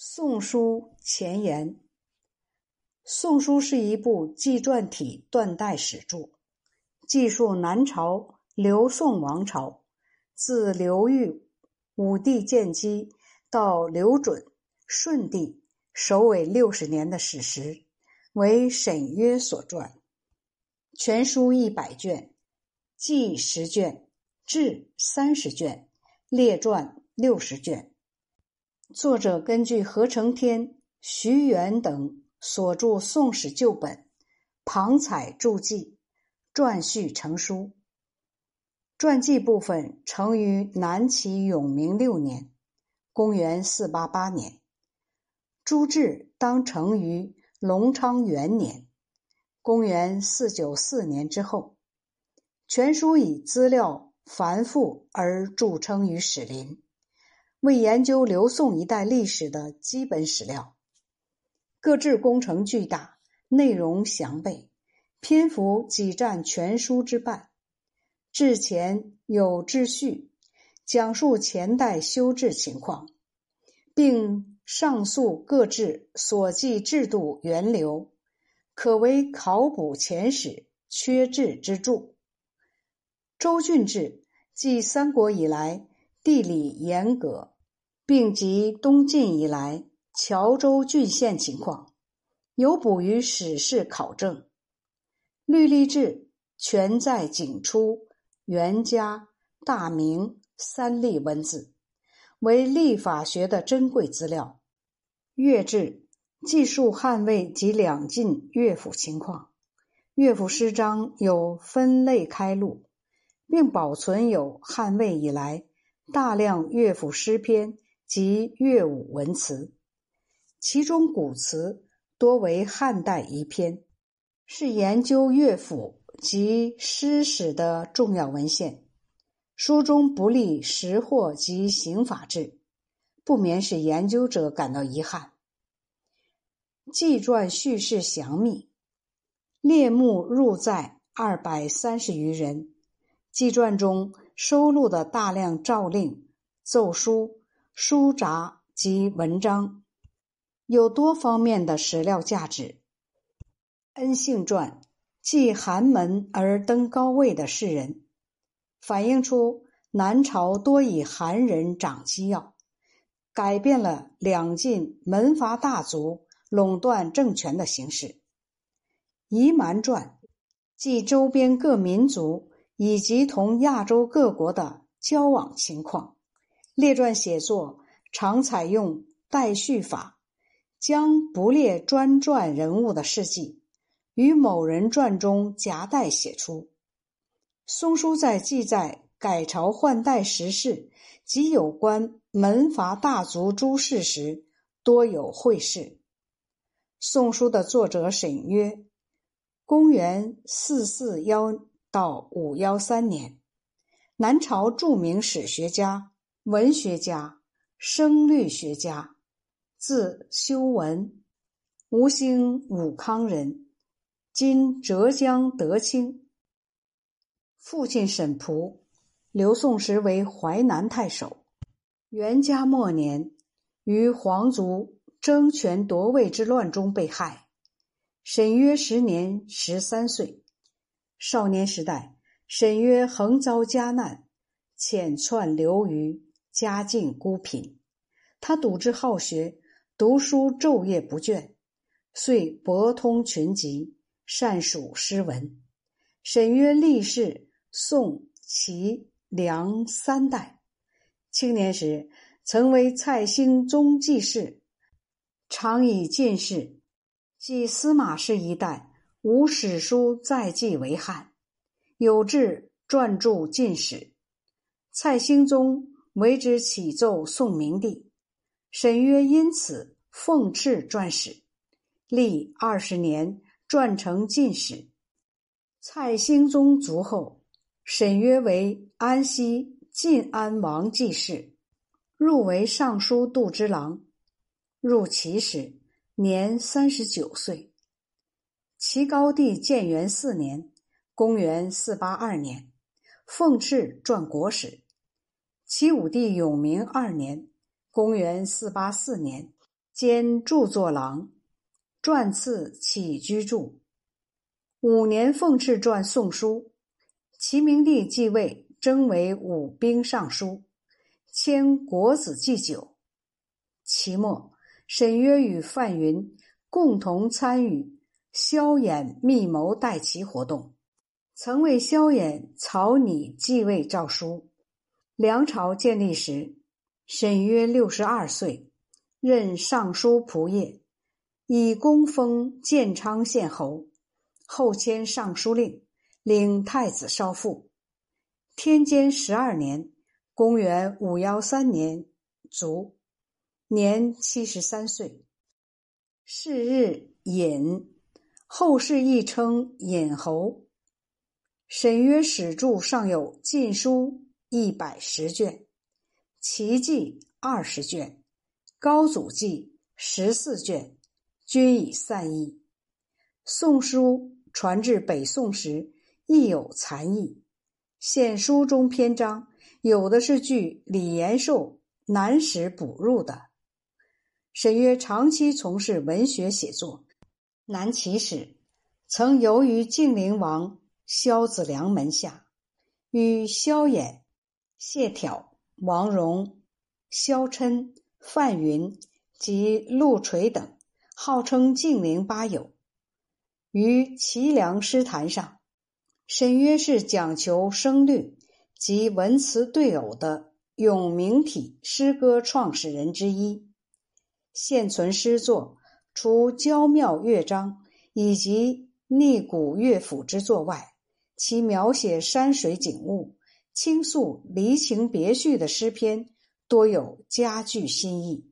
《宋书》前言，《宋书》是一部纪传体断代史著，记述南朝刘宋王朝自刘裕武帝建基到刘准、顺帝首尾六十年的史实，为沈约所撰。全书一百卷，纪十卷，志三十卷，列传六十卷。作者根据何承天、徐元等所著《宋史》旧本，旁采注记，撰序成书。传记部分成于南齐永明六年（公元四八八年），朱志当成于隆昌元年（公元四九四年）之后。全书以资料繁复而著称于史林。为研究刘宋一代历史的基本史料，各志工程巨大，内容详备，篇幅几占全书之半。志前有志序，讲述前代修制情况，并上述各志所记制度源流，可为考古前史缺志之助。周郡志继三国以来。地理严格，并及东晋以来谯州郡县情况，有补于史事考证。律历志全在景初、元嘉、大明三历文字，为历法学的珍贵资料。乐志记述汉魏及两晋乐府情况，乐府诗章有分类开录，并保存有汉魏以来。大量乐府诗篇及乐舞文词，其中古词多为汉代遗篇，是研究乐府及诗史的重要文献。书中不立识货及刑法制，不免使研究者感到遗憾。纪传叙事详密，列目入载二百三十余人。纪传中。收录的大量诏令、奏书、书札及文章，有多方面的史料价值。恩信传继寒门而登高位的士人，反映出南朝多以寒人掌机要，改变了两晋门阀大族垄断政权的形势。夷蛮传记周边各民族。以及同亚洲各国的交往情况，列传写作常采用代序法，将不列专传人物的事迹与某人传中夹带写出。松书在记载改朝换代时事及有关门阀大族诸事时，多有会事。宋书的作者沈约，公元四四幺。到五幺三年，南朝著名史学家、文学家、声律学家，字修文，吴兴武康人，今浙江德清。父亲沈璞，刘宋时为淮南太守。元嘉末年，于皇族争权夺位之乱中被害。沈约时年十三岁。少年时代，沈约横遭家难，遣窜流于家境孤贫。他笃志好学，读书昼夜不倦，遂博通群籍，善属诗文。沈约历仕宋、齐、梁三代。青年时曾为蔡兴宗记事，常以进士，即司马氏一代。无史书载记为汉，有志撰著晋史。蔡兴宗为之启奏宋明帝，沈约因此奉敕撰史，历二十年，撰成晋史。蔡兴宗卒后，沈约为安西晋安王继事，入为尚书度之郎。入齐时，年三十九岁。齐高帝建元四年（公元四八二年），奉敕撰国史；齐武帝永明二年（公元四八四年），兼著作郎，撰次起居注。五年奉敕撰《宋书》，齐明帝继位，征为武兵尚书，迁国子祭酒。期末，沈约与范云共同参与萧衍密谋代齐活动，曾为萧衍草拟继位诏书。梁朝建立时，沈约六十二岁，任尚书仆射，以功封建昌县侯，后迁尚书令，领太子少傅。天监十二年，公元五幺三年卒，年七十三岁。是日隐，后世亦称隐侯。沈约史著尚有《晋书》一百十卷，《齐记》二十卷，《高祖记》十四卷，均已散佚。《宋书》传至北宋时，亦有残佚。现书中篇章，有的是据李延寿南史补入的。沈约长期从事文学写作，南齐时曾游于晋灵王萧子良门下，与萧衍、谢朓、王戎、萧琛、范云及陆垂等，号称晋灵八友。于齐梁诗坛上。沈约是讲求声律及文词对偶的咏明体诗歌创始人之一。现存诗作除娇妙乐章以及逆古乐府之作外，其描写山水景物、倾诉离情别绪的诗篇多有佳句新意，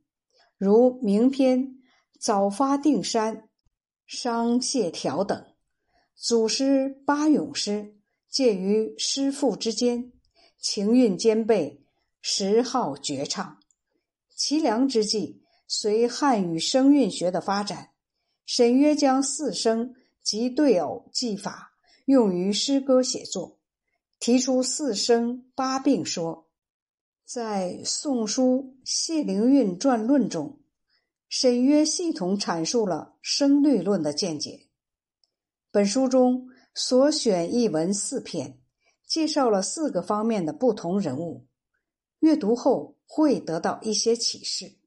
如名篇《早发定山》《商谢条》等。祖师八咏诗介于诗赋之间，情韵兼备，时好绝唱。凄凉之际，随汉语声韵学的发展，沈约将四声及对偶技法用于诗歌写作，提出四声八并说。在《宋书·谢灵运传论》中，沈约系统阐述了声律论的见解。本书中所选译文四篇，介绍了四个方面的不同人物，阅读后会得到一些启示。